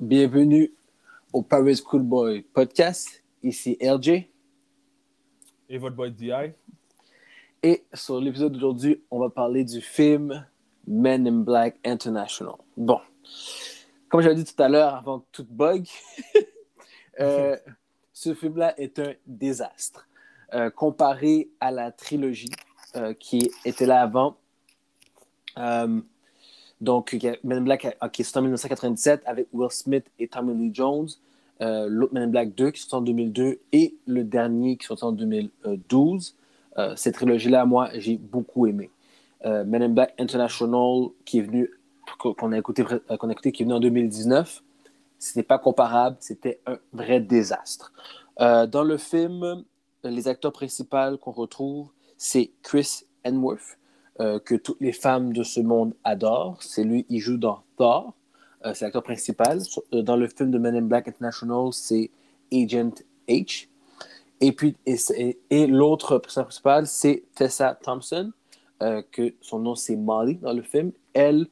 Bienvenue au Paris Cool Boy podcast. Ici LJ. Et votre boy DI. Et sur l'épisode d'aujourd'hui, on va parler du film Men in Black International. Bon, comme j'avais dit tout à l'heure, avant tout bug, euh, ce film-là est un désastre. Euh, comparé à la trilogie euh, qui était là avant. Donc, Men in Black, qui est en 1997 avec Will Smith et Tommy Lee Jones. L'autre Men in Black 2 qui est en 2002 et le dernier qui est en 2012. cette trilogie-là, moi, j'ai beaucoup aimé. Men in Black International, qui est venu qu'on a, écouté, qu'on a écouté, qui est venu en 2019, ce n'est pas comparable, c'était un vrai désastre. Euh, dans le film, les acteurs principaux qu'on retrouve, c'est Chris Hemsworth, euh, que toutes les femmes de ce monde adorent. C'est lui, il joue dans Thor, euh, c'est l'acteur principal. Dans le film de Men in Black International, c'est Agent H. Et puis, et, l'autre personnage principal, c'est Tessa Thompson, que son nom c'est Molly dans le film. Elle,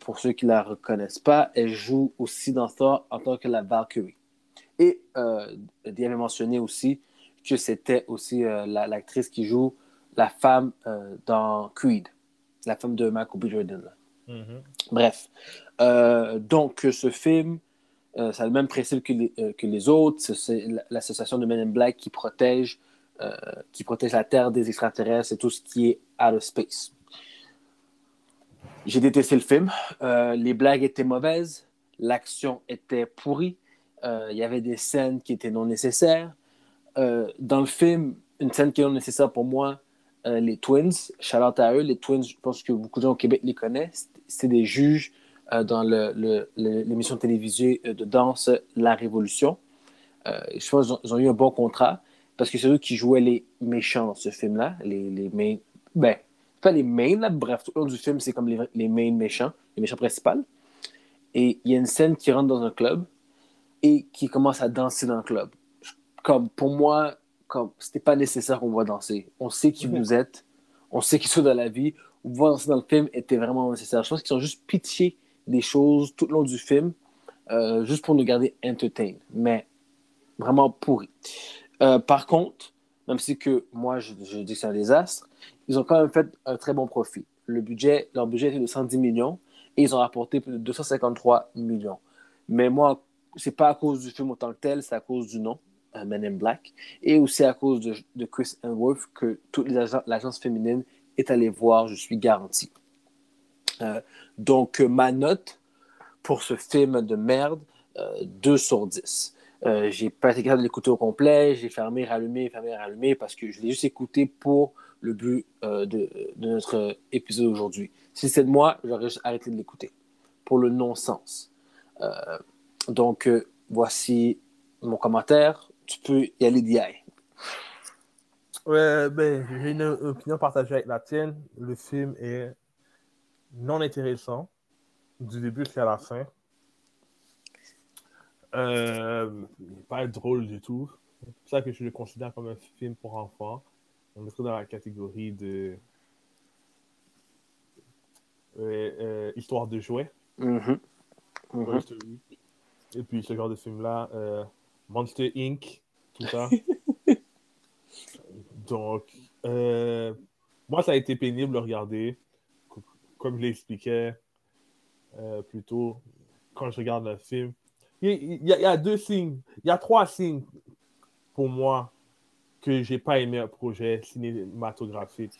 pour ceux qui ne la reconnaissent pas, elle joue aussi dans Thor en tant que la Valkyrie. Et euh, avait mentionné aussi que c'était aussi euh, l'actrice qui joue la femme euh, dans Creed, la femme de Michael B. Jordan. Mm-hmm. Bref. donc, ce film, ça a le même principe que les, que les autres. C'est l'association de Men in Black qui protège, qui protège la Terre des extraterrestres et tout ce qui est out of space. J'ai détesté le film. les blagues étaient mauvaises. L'action était pourrie. Euh, il y avait des scènes qui étaient non nécessaires. Euh, dans le film, une scène qui est non nécessaire pour moi, euh, les Twins, Charlotte à eux, les Twins, je pense que beaucoup de gens au Québec les connaissent. C'est des juges dans l'émission télévisée de danse La Révolution. je pense qu'ils ont, eu un bon contrat parce que c'est eux qui jouaient les méchants dans ce film-là, les, les main. Ben, pas les mains, là, bref, tout le long du film, c'est comme les, les main méchants, les méchants principaux. Et il y a une scène qui rentre dans un club et qui commence à danser dans le club. Comme pour moi, comme c'était pas nécessaire qu'on voit danser. On sait qui vous êtes, on sait qui sont dans la vie. Voir danser dans le film était vraiment nécessaire. Je pense qu'ils ont juste pitié des choses tout le long du film, euh, juste pour nous garder entertained, mais vraiment pourri. Euh, par contre, même si que moi je, je dis que c'est un désastre, ils ont quand même fait un très bon profit. Le budget, leur budget était de 110 millions et ils ont rapporté plus de 253 millions. Mais moi, c'est pas à cause du film autant que tel, c'est à cause du nom, Men in Black, et aussi à cause de, Chris Hemsworth que toute l'agence féminine est allée voir, je suis garanti. Euh, donc, ma note pour ce film de merde, 2 euh, sur 10. j'ai pas été capable de l'écouter au complet, j'ai fermé, rallumé, fermé, rallumé parce que je l'ai juste écouté pour le but de, de, notre épisode aujourd'hui. Si c'est de moi, j'aurais juste arrêté de l'écouter pour le non-sens. Donc, euh, voici mon commentaire. Tu peux y aller d'y Ouais, ben, j'ai une opinion partagée avec la tienne. Le film est non intéressant du début jusqu'à la fin. Euh, pas drôle du tout. C'est pour ça que je le considère comme un film pour enfants. On est dans la catégorie de euh, histoire de jouets. Mm-hmm. Mm-hmm. Et puis ce genre de film-là, euh, Monster Inc., tout ça. Donc, euh, moi, ça a été pénible de regarder. Comme je l'expliquais euh, plus tôt, quand je regarde le film. Il y, a, deux signes, il y a trois signes pour moi que j'ai pas aimé un projet cinématographique.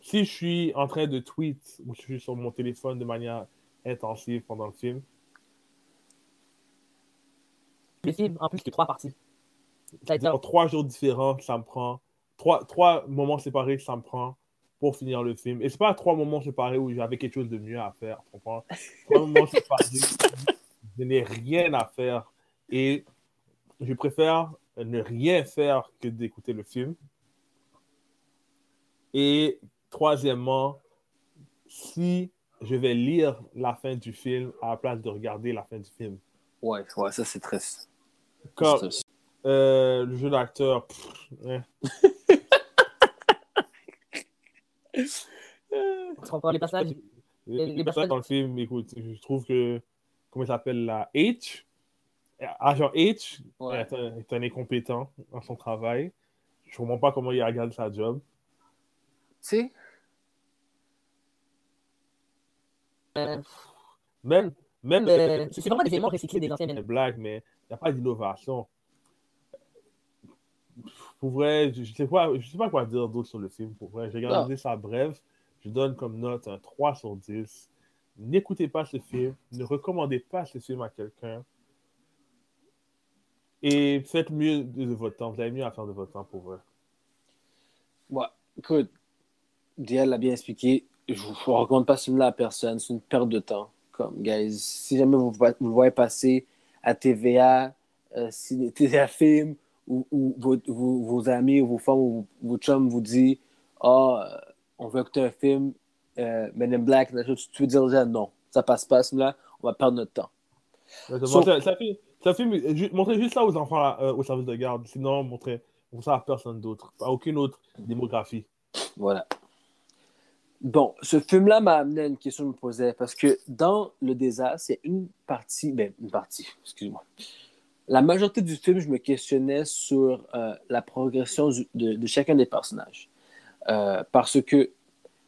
Si je suis en train de tweet ou je suis sur mon téléphone de manière intensive pendant le film, le film en plus que trois parties. En trois jours différents, ça me prend. Trois, trois moments séparés, ça me prend pour finir le film. Et c'est pas trois moments séparés où j'avais quelque chose de mieux à faire. Trois moments séparés, je n'ai rien à faire. Et je préfère ne rien faire que d'écouter le film. Et troisièmement, si je vais lire la fin du film à la place de regarder la fin du film. Ouais, ouais, ça c'est triste. Comme, euh, le jeu d'acteur. Ouais. les passages. Les, les passages dans le film, écoute, je trouve que comment il s'appelle là, H. Agent H Ouais. est, un, est un incompétent dans son travail. Je ne comprends pas comment il regarde sa job. Tu Euh, Même, même euh, c'est c'est vraiment des éléments recyclés des anciens blagues, mais n'y a pas d'innovation. Pour vrai, je ne sais, je sais pas quoi dire d'autre sur le film. Pour vrai, j'ai regardé ça bref. Je donne comme note un 3 sur 10. N'écoutez pas ce film. Ne recommandez pas ce film à quelqu'un. Et faites mieux de, votre temps. Vous avez mieux à faire de votre temps pour vrai. ouais, écoute, Dial l'a bien expliqué. Je ne recommande pas ce film-là à personne. C'est une perte de temps. Comme, guys, si jamais vous, vous le voyez passer à TVA, euh, TVA Film, ou, ou vos, vos, vos amis, ou vos femmes, ou vos chums vous disent Ah, euh, on veut écouter un film, euh, Men in Black, tu veux dire déjà non, ça passe pas, film-là, on va perdre notre temps. Ça, ça fait, ça fait montrez juste ça aux enfants là, euh, au service de garde. Sinon, montrez, montrez ça à personne d'autre. À aucune autre démographie. Voilà. Bon, ce film-là m'a amené à une question que je me posais, parce que dans Le désastre, c'est une partie, ben, une partie, excuse-moi. La majorité du film, je me questionnais sur euh, la progression de, chacun des personnages. Euh, parce que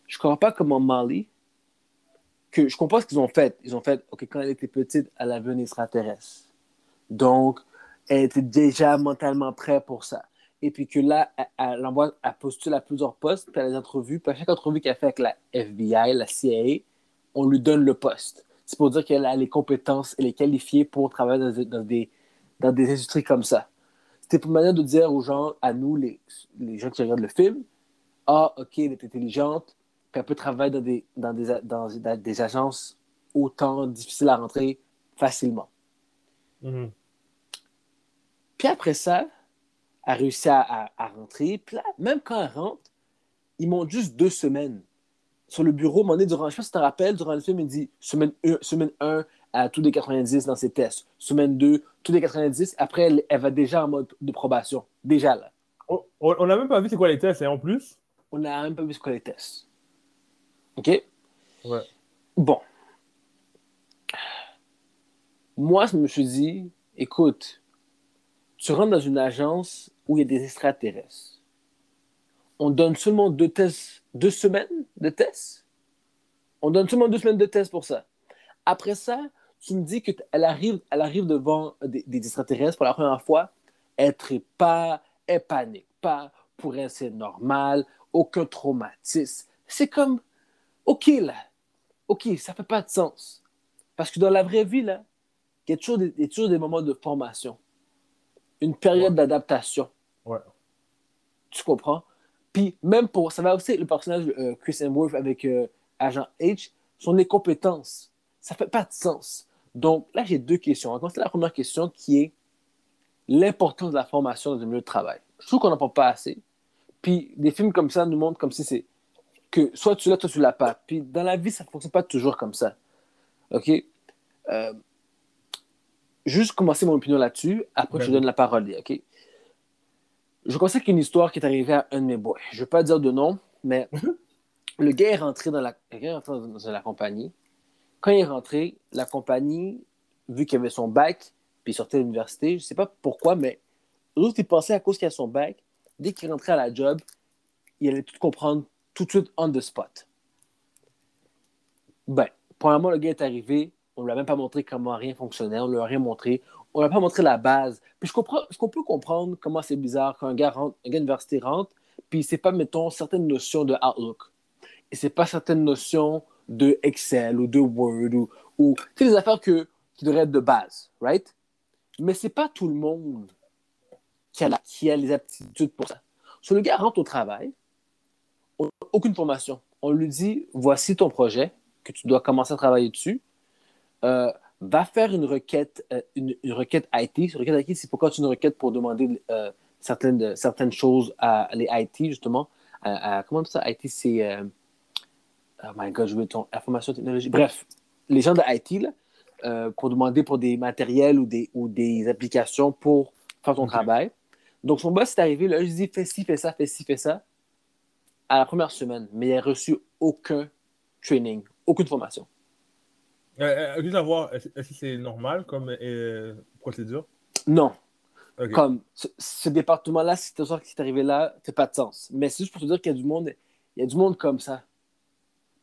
je comprends pas comment Molly, que je comprends ce qu'ils ont fait. Ils ont fait, OK, quand elle était petite, elle avait un extraterrestre. Donc, elle était déjà mentalement prête pour ça. Et puis que là, elle, envoie, elle postule à plusieurs postes, puis elle a des entrevues. Puis à chaque entrevue qu'elle fait avec la FBI, la CIA, on lui donne le poste. C'est pour dire qu'elle a les compétences, elle est qualifiée pour travailler dans, des- dans des, dans des industries comme ça. C'était pour une manière de dire aux gens, à nous, les, les gens qui regardent le film, ah, OK, elle est intelligente, puis elle peut travailler dans des, dans des, dans, dans des agences autant difficiles à rentrer facilement. Mhm. Puis après ça, elle réussit à, à- à rentrer. Puis là, même quand elle rentre, ils montent juste deux semaines. Sur le bureau, mon durant, je sais pas si tu te rappelles, durant le film, il dit semaine 1, semaine 1 à tous des 90 dans ses tests. Semaine 2, tous des 90. Après, elle, elle va déjà en mode de probation. Déjà là. On n'a même pas vu c'est quoi les tests, hein, en plus. On n'a même pas vu ce quoi les tests. OK? Ouais. Bon. Moi, je me suis dit, écoute, tu rentres dans une agence où il y a des extraterrestres. On donne seulement deux tests, deux semaines de tests? On donne seulement deux semaines de tests pour ça. Après ça, tu me dis qu'elle arrive, elle arrive devant des, des extraterrestres pour la première fois. Elle ne pas, elle panique pas. Pour elle, c'est normal. Aucun traumatisme. C'est comme, OK, là. OK, ça fait pas de sens. Parce que dans la vraie vie, là, il y a toujours des, il y a toujours des moments de formation. Une période d'adaptation. Ouais. Tu comprends? Puis même pour, ça va aussi le personnage euh, Chris Hemsworth avec euh, Agent H, son incompétence. Ça fait pas de sens. Donc là, j'ai deux questions. On va commencer la première question qui est l'importance de la formation dans le milieu de travail. Je trouve qu'on n'en parle pas assez. Puis des films comme ça nous montrent comme si c'est que soit tu l'as, soit tu l'as pas. Puis dans la vie, ça ne fonctionne pas toujours comme ça. OK? Euh, juste commencer mon opinion là-dessus. Après, je te Ben donne la parole. OK? Je commence avec une histoire qui est arrivée à un de mes boys. Je ne vais pas dire de nom, mais le gars est rentré dans la, le gars est rentré dans la compagnie. Quand il est rentré, la compagnie, vu qu'il avait son bac, puis il sortait de l'université, je ne sais pas pourquoi, mais l'autre, il pensait à cause qu'il a son bac, dès qu'il rentrait à la job, il allait tout comprendre tout de suite on the spot. Ben, premièrement, le gars est arrivé, on ne lui a même pas montré comment rien fonctionnait, on ne lui a rien montré, on ne lui a pas montré la base. Puis je comprends, qu'on peut comprendre comment c'est bizarre quand un gars, rentre, un gars d'université rentre, puis c'est pas, mettons, certaines notions de Outlook. Et c'est pas certaines notions de Excel ou de Word ou, ou des affaires que, qui devraient être de base, right? Mais c'est pas tout le monde qui a, la- qui a les aptitudes pour ça. So, le gars rentre au travail, on- aucune formation. On lui dit voici ton projet, que tu dois commencer à travailler dessus. Euh, va faire une requête, euh, une, une requête IT. Une requête IT, c'est pourquoi tu une requête pour demander euh, certaines, certaines choses à les IT, justement. À- à- comment ça, IT, c'est. euh, oh my god, je veux ton information technologie. Bref, les gens de IT, là, euh, pour demander pour des matériels ou des, ou des applications pour faire ton Ok. travail. Donc, son boss est arrivé, là, je dis fais ci, fais ça, fais ci, fais ça, à la première semaine, mais il n'a reçu aucun training, aucune formation. Euh, euh, juste à voir, est-ce que c'est normal comme euh, procédure? Non. Comme ce, ce département-là, si c'est ça qui est arrivé là, fait pas de sens. Mais c'est juste pour te dire qu'il y a du monde, il y a du monde comme ça.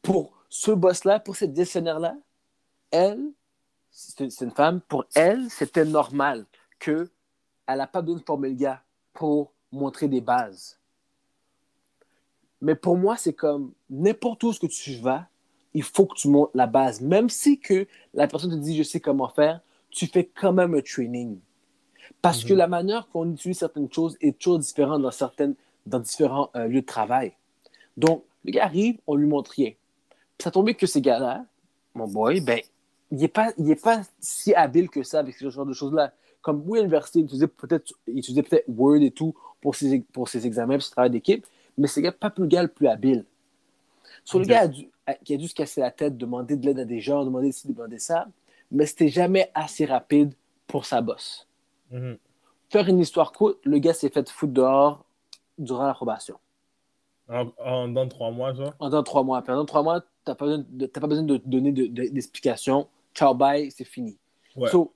Pour ce boss-là, pour cette gestionnaire-là, elle, c'est c'est une femme, pour elle, c'était normal que elle n'a pas besoin de former le gars pour montrer des bases. Mais pour moi, c'est comme n'importe où ce que tu vas, il faut que tu montres la base. Même si que la personne te dit je sais comment faire, tu fais quand même un training. Parce que Mhm. la manière qu'on utilise certaines choses est toujours différente dans, certaines, dans différents euh, lieux de travail. Donc, le gars arrive, on lui montre rien. Puis ça tombait que ces gars-là, mon boy, ben, il n'est pas, il est pas si habile que ça avec ce genre de choses-là. Comme oui, à l'université, il utilisait peut-être peut-être Word et tout pour ses, pour ses examens, pour ses travail d'équipe, mais c'est pas plus gars le plus habile. Sur le gars a dû- a- qui a dû se casser la tête, demander de l'aide à des gens, demander ci, demander ça, mais c'était jamais assez rapide pour sa bosse. Mhm. Faire une histoire courte, le gars s'est fait foutre dehors durant l'approbation. En, en dans trois mois, genre? Pendant trois mois. Pendant trois mois, tu n'as pas, besoin de- t'as pas besoin de donner de- de- d'explications. Ciao, bye, c'est fini. Ouais. So,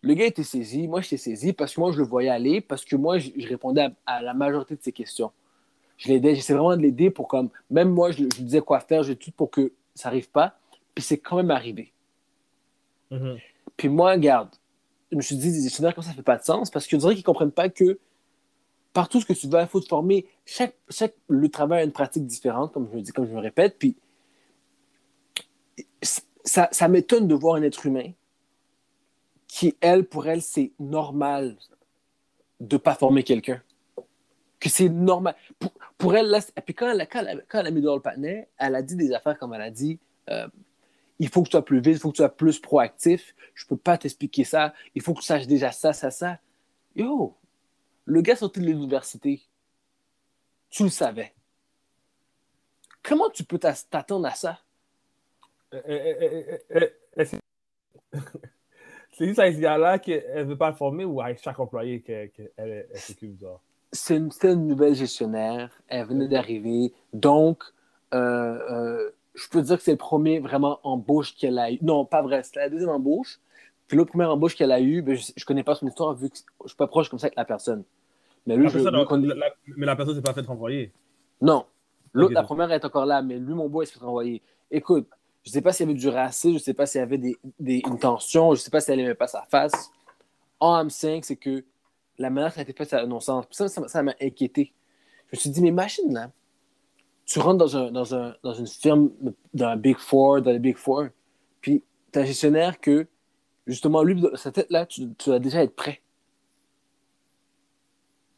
le gars était saisi, moi j'étais saisi parce que moi je le voyais aller, parce que moi je, je répondais à, à la majorité de ses questions. Je l'aidais, j'essaie vraiment de l'aider pour comme, même moi je, je lui disais quoi faire, j'ai tout pour que ça n'arrive pas, puis c'est quand même arrivé. Mhm. Puis moi, regarde, je me suis dit, des gestionnaires comme ça, ça fait pas de sens parce que je dirais qu'ils ne comprennent pas que partout ce que tu vas, il faut te former. Chaque, chaque le travail a une pratique différente, comme je le dis, comme je me répète. Puis ça, ça m'étonne de voir un être humain qui, elle, pour elle, c'est normal de ne pas former quelqu'un. Que c'est normal. Pour, pour elle, là, puis quand elle, quand, elle, a mis dehors le patinet, elle a dit des affaires comme elle a dit. euh, il faut que tu sois plus vite, il faut que tu sois plus proactif. Je peux pas t'expliquer ça. Il faut que tu saches déjà ça, ça, ça. Yo, le gars sorti de l'université, tu le savais. Comment tu peux t'attendre à ça? Euh, euh, C'est juste à ce gars-là qu'elle ne veut pas le former ou à chaque employé qu'elle qu'elle- elle- elle s'occupe? C'est une, nouvelle gestionnaire. Elle venait d'arriver. Donc, euh, euh, je peux dire que c'est le premier vraiment embauche qu'elle a eu. Non, pas vrai. C'était la deuxième embauche. Puis l'autre première embauche qu'elle a eue, ben, je ne connais pas son histoire vu que je suis pas proche comme ça avec la personne. Mais lui, La je, personne, lui, connais- la- la- mais la personne ne s'est pas fait renvoyer. Non. L'autre, la première est encore là, mais lui, mon boy, il s'est fait renvoyer. Écoute, je ne sais pas s'il y avait du racisme, je ne sais pas s'il y avait des, des- une tension, je ne sais pas si elle n'aimait pas sa face. I'm saying, c'est que la manière ça a été fait, ça a un non-sens. Puis Ça, ça, m'a inquiété. Je me suis dit, mais imagine, là, tu rentres dans, un, dans, un, dans une firme, dans un Big Four, dans les Big Four, puis tu as un gestionnaire que, justement, lui, sa tête-là, tu, tu dois déjà être prêt.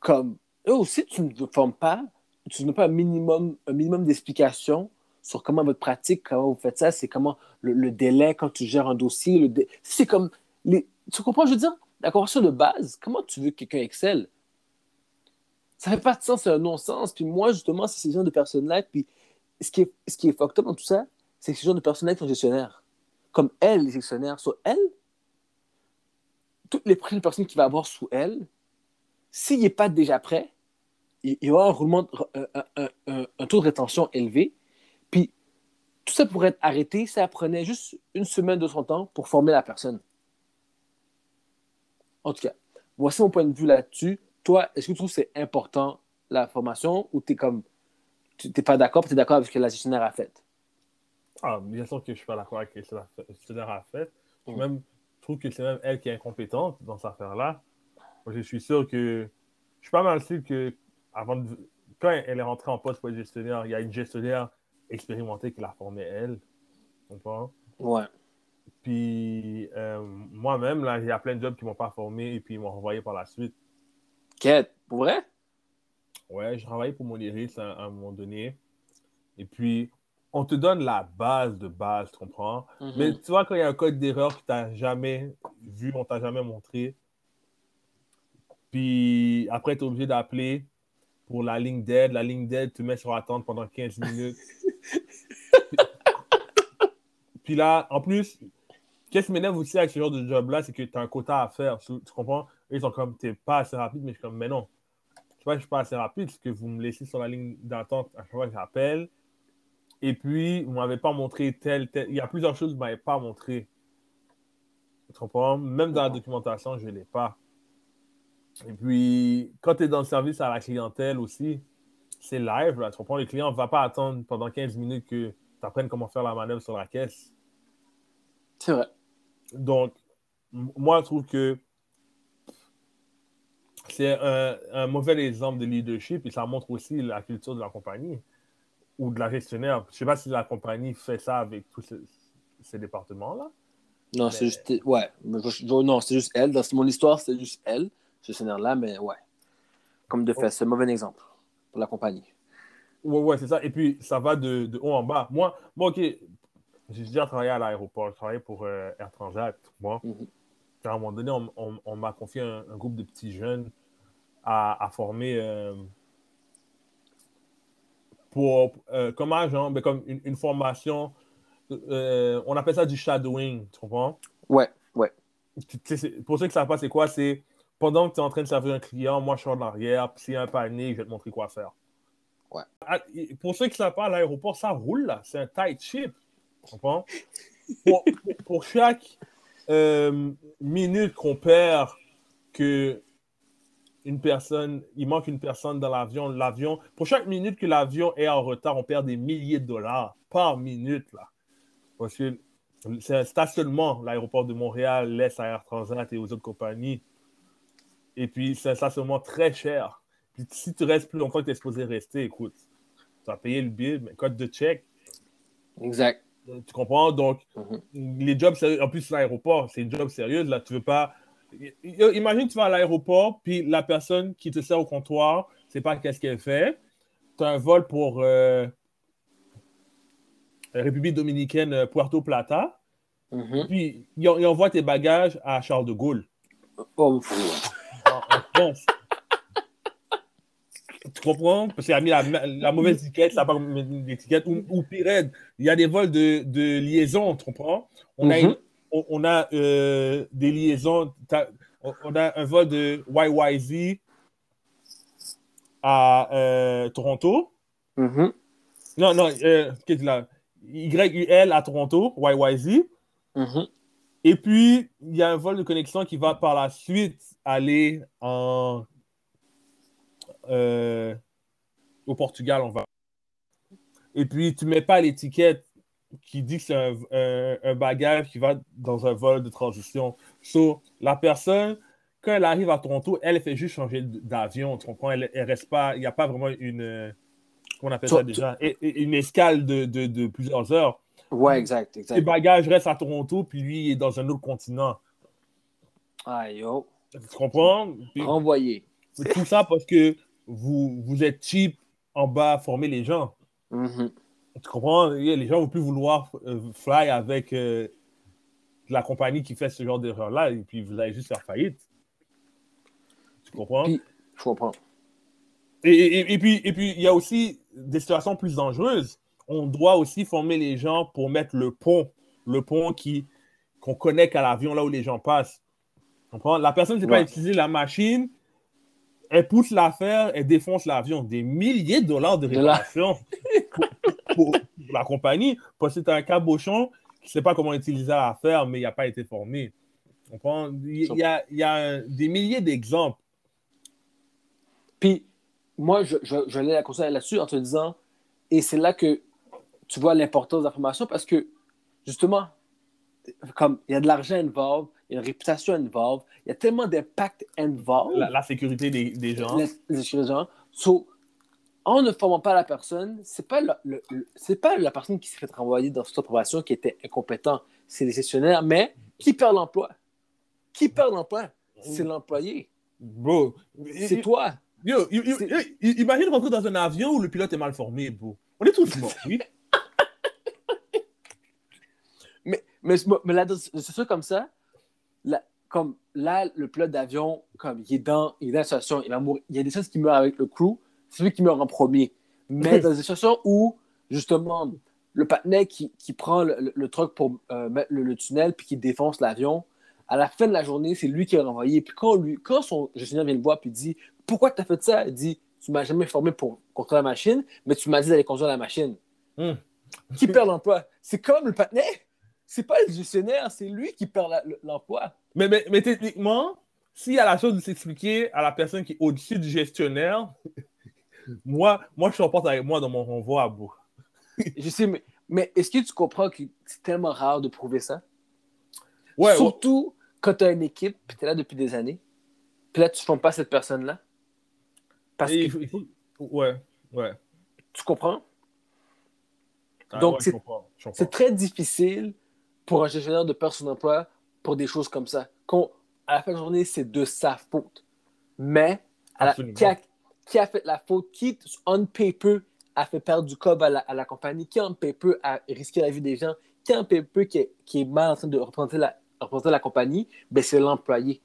Comme, oh, si tu ne formes pas, tu n'as pas un minimum, un minimum d'explications sur comment votre pratique, comment vous faites ça, c'est comment le, le délai quand tu gères un dossier. Le C'est comme. Tu comprends, je veux dire, la conversation de base, comment tu veux que quelqu'un excelle? Ça fait pas de sens, c'est un non-sens. Puis moi, justement, c'est ces gens de personnes-là. Puis ce qui est, ce dans tout ça, c'est que ces gens de personnes-là qui sont gestionnaires. Comme elle, les gestionnaires. Sur elle, toutes les prochaines personnes qu'il va avoir sous elle, s'il n'est pas déjà prêt, il il un- un- un taux de rétention élevé. Puis tout ça pourrait être arrêté, ça prenait juste une semaine de son temps pour former la personne. En tout cas, voici mon point de vue là-dessus. Toi, est-ce que tu trouves que c'est important la formation ou t'es comme tu n'es pas d'accord, tu es d'accord avec ce que la gestionnaire a fait? Ah, bien sûr que je ne suis pas d'accord avec ce que la gestionnaire a fait. Je, Mm. même, je trouve que c'est même elle qui est incompétente dans cette affaire-là. Je suis sûr que. Je suis pas mal sûr que avant de- quand elle est rentrée en poste pour être gestionnaire, il y a une gestionnaire expérimentée qui l'a formée elle. Tu comprends? Ouais. Puis euh, moi-même, là, il y a plein de jobs qui ne m'ont pas formé et puis ils m'ont renvoyé par la suite. Quête, pour vrai? Ouais, j'ai travaillé pour mon Iris à, à un moment donné. Et puis, on te donne la base de base, tu comprends? Mhm. Mais tu vois, quand il y a un code d'erreur que tu n'as jamais vu, on t'a jamais montré, puis après, tu es obligé d'appeler pour la ligne d'aide. La ligne d'aide, tu mets sur attente pendant 15 minutes. puis là, en plus, qu'est-ce qui m'énerve aussi avec ce genre de job-là, c'est que tu as un quota à faire. Tu, tu comprends? Ils sont comme, tu n'es pas assez rapide, mais je suis comme, mais non. Je sais pas, je suis pas assez rapide, c'est que vous me laissez sur la ligne d'attente à chaque fois que j'appelle. Et puis, vous ne m'avez pas montré tel, tel. Il y a plusieurs choses que vous ne m'avez pas montré. Tu comprends? Même dans la documentation, je ne l'ai pas. Et puis, quand tu es dans le service à la clientèle aussi, c'est live, là, tu comprends? Le client ne va pas attendre pendant 15 minutes que tu apprennes comment faire la manœuvre sur la caisse. C'est vrai. Donc, moi, je trouve que c'est un, un mauvais exemple de leadership et ça montre aussi la culture de la compagnie ou de la gestionnaire. Je ne sais pas si la compagnie fait ça avec tous ces, ces départements-là. Non, Mais- c'est juste. Ouais. Non, c'est juste elle. Dans mon histoire, c'est juste elle, ce scénario-là, mais ouais. Comme de fait, c'est un mauvais exemple pour la compagnie. Ouais, ouais, c'est ça. Et puis, ça va de, de haut en bas. Moi, moi OK, j'ai déjà travaillé à l'aéroport. Je travaillais pour euh, Air Transat, moi. Mhm. À un moment donné, on, on- on m'a confié un, un groupe de petits jeunes à, à former euh, pour, euh, comme agent, mais comme une, une formation. on appelle ça du shadowing, tu comprends? Ouais, ouais. Pour ceux qui ne savent pas, c'est quoi? C'est pendant que tu es en train de servir un client, moi, je suis en arrière, puis s'il y a un panier, je vais te montrer quoi faire. Ouais. Ah, Pour ceux qui ne savent pas, à l'aéroport, ça roule, là. C'est un tight ship. Pour, chaque euh, minute qu'on perd que une personne, il manque une personne dans l'avion, l'avion, pour chaque minute que l'avion est en retard, on perd des milliers de dollars par minute, là. Parce que c'est stationnement, l'aéroport de Montréal à Air Transat et aux autres compagnies. Et puis, c'est un stationnement très cher. Puis, si tu restes plus longtemps que tu es supposé rester, écoute, tu vas payer le billet, mais code de check, Exact. Tu comprends? Donc, Mhm. les jobs sérieux, en plus, l'aéroport, c'est une job sérieuse. Là, tu veux pas. Imagine, tu vas à l'aéroport, puis la personne qui te sert au comptoir, c'est pas qu'est-ce qu'elle fait. Tu as un vol pour euh, République dominicaine, euh, Puerto Plata, Mhm. puis il, en- il envoie tes bagages à Charles de Gaulle, Oh. en, en France. Tu comprends? Parce qu'il a mis la, la mauvaise étiquette, n'a pas mis l'étiquette. Ou, ou pire, aide, il y a des vols de, de liaison, tu comprends? On a, Mhm. une- on, on a euh, des liaisons, on, a un vol de YYZ à euh, Toronto. Mhm. Non, non, euh, là? YUL à Toronto, YYZ. Mhm. Et puis, il y a un vol de connexion qui va par la suite aller en, euh, au Portugal, on va. Et puis, tu ne mets pas l'étiquette qui dit que c'est un, un- un bagage qui va dans un vol de transition. So, la personne, quand elle arrive à Toronto, elle fait juste changer d'avion. Tu comprends? Elle, elle reste pas, il n'y a pas vraiment une. euh, Comment on appelle ça déjà? Une escale de, de- de plusieurs heures. Ouais, exact, Ses exact. bagages restent à Toronto, puis lui, il est dans un autre continent. Ah, yo. Tu comprends? Puis, Renvoyé. tout ça parce que vous, vous êtes cheap en bas à former les gens. Mhm. Tu comprends? Les gens ne vont plus vouloir euh, fly avec euh, la compagnie qui fait ce genre d'erreur-là, et puis vous allez juste faire faillite. Tu comprends? Puis- Je comprends. Et, et- et puis, et puis, il y a aussi des situations plus dangereuses. On doit aussi former les gens pour mettre le pont, le pont qui qu'on connecte à l'avion là où les gens passent. Tu comprends? La personne ne sait pas utiliser la machine, elle pousse l'affaire, elle défonce l'avion. Des milliers de dollars de la- réparation pour, pour- pour la compagnie, parce que c'est un cabochon qui ne sait pas comment utiliser l'affaire, mais il n'a pas été formé. Il y a, il y a un- des milliers d'exemples. Puis, moi, je, je, je l'ai conseiller là-dessus en te disant, et c'est là que tu vois l'importance de l'information parce que, justement, comme il y a de l'argent involved, il y a une réputation involved, il y a tellement d'impact involved, La, la sécurité des, des gens. les, les gens. So, en ne formant pas la personne, c'est pas, le- le- pas la personne qui s'est fait renvoyer dans cette approbation qui était incompétent, c'est les gestionnaires, mais qui perd l'emploi? Qui perd l'emploi? C'est l'employé. Bro, C'est toi. Yo, yo, yo, imagine rentrer dans un avion où le pilote est mal formé, bro. On est tous morts, oui? Mais, mais, mais là, c'est sûr comme ça, là, comme là, le pilote d'avion, comme il est dans, il est dans la situation, il va mourir. Il y a des choses qui meurent avec le crew, c'est lui qui meurt en premier. Mais dans des situations où, justement, le patinet qui, qui prend le, le- le truck pour euh, mettre le, le tunnel puis qui défonce l'avion, à la fin de la journée, c'est lui qui est renvoyé. Puis quand, lui, quand son gestionnaire vient le voir puis dit Pourquoi tu as fait ça Il dit Tu m'as jamais formé pour contrôler la machine, mais tu m'as dit d'aller conduire la machine. Hmm. Qui perd l'emploi? C'est comme le patinet. C'est pas le gestionnaire, c'est lui qui perd l'emploi. Mais, mais, mais techniquement, s'il y a la chose de s'expliquer à la personne qui est au-dessus du gestionnaire, moi, moi, je supporte avec moi dans mon renvoi à bout. Je sais, mais, mais est-ce que tu comprends que c'est tellement rare de prouver ça? Ouais, ouais. Surtout quand tu as une équipe, puis tu es là depuis des années, puis là, tu ne formes pas cette personne-là. Parce Et que il faut- ouais, ouais. tu comprends? Ah, Donc, ouais. C'est très difficile pour un gestionnaire de perdre son emploi pour des choses comme ça. Quand, à la fin de la journée, c'est de sa faute. Mais à la- Absolument. qui, a, qui a fait la faute, qui, on paper, a fait perdre du cob à la, à la compagnie, qui, on paper, a risqué la vie des gens, qui, on paper, qui est, qui est mal en train de représenter la, représenter la compagnie, ben, c'est l'employé.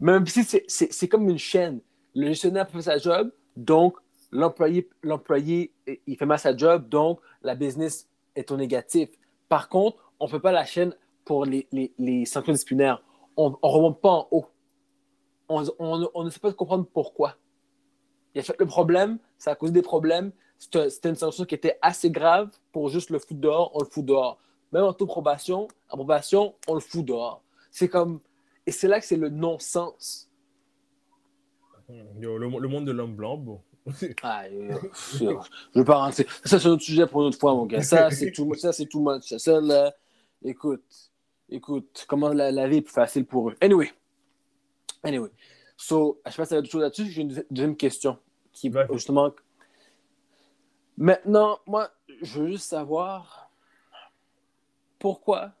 Même si c'est- c'est c'est comme une chaîne. Le gestionnaire fait sa job, donc l'employé, l'employé, il fait mal sa job, donc la business est au négatif. Par contre, on ne fait pas la chaîne pour les, les, les sanctions disciplinaires. On ne remonte pas en haut. On, on- on ne sait pas comprendre pourquoi. Il a fait le problème, ça a causé des problèmes. C'était une sanction qui était assez grave pour juste le foutre dehors, on le fout dehors. Même en taux de probation, en probation, on le fout dehors. C'est comme. Et c'est là que c'est le non-sens. Le, le monde de l'homme blanc, bon. Ah, je ne veux pas rentrer. Ça, c'est un autre sujet pour une autre fois, mon gars. Ça, c'est tout, ça, c'est tout much. Ça, là, écoute, écoute, comment la, la vie est plus facile pour eux. Anyway. Anyway. So, je sais pas si tu as d'autres choses là-dessus. J'ai une deuxi- deuxième question qui, Ouais. justement. Maintenant, moi, je veux juste savoir pourquoi,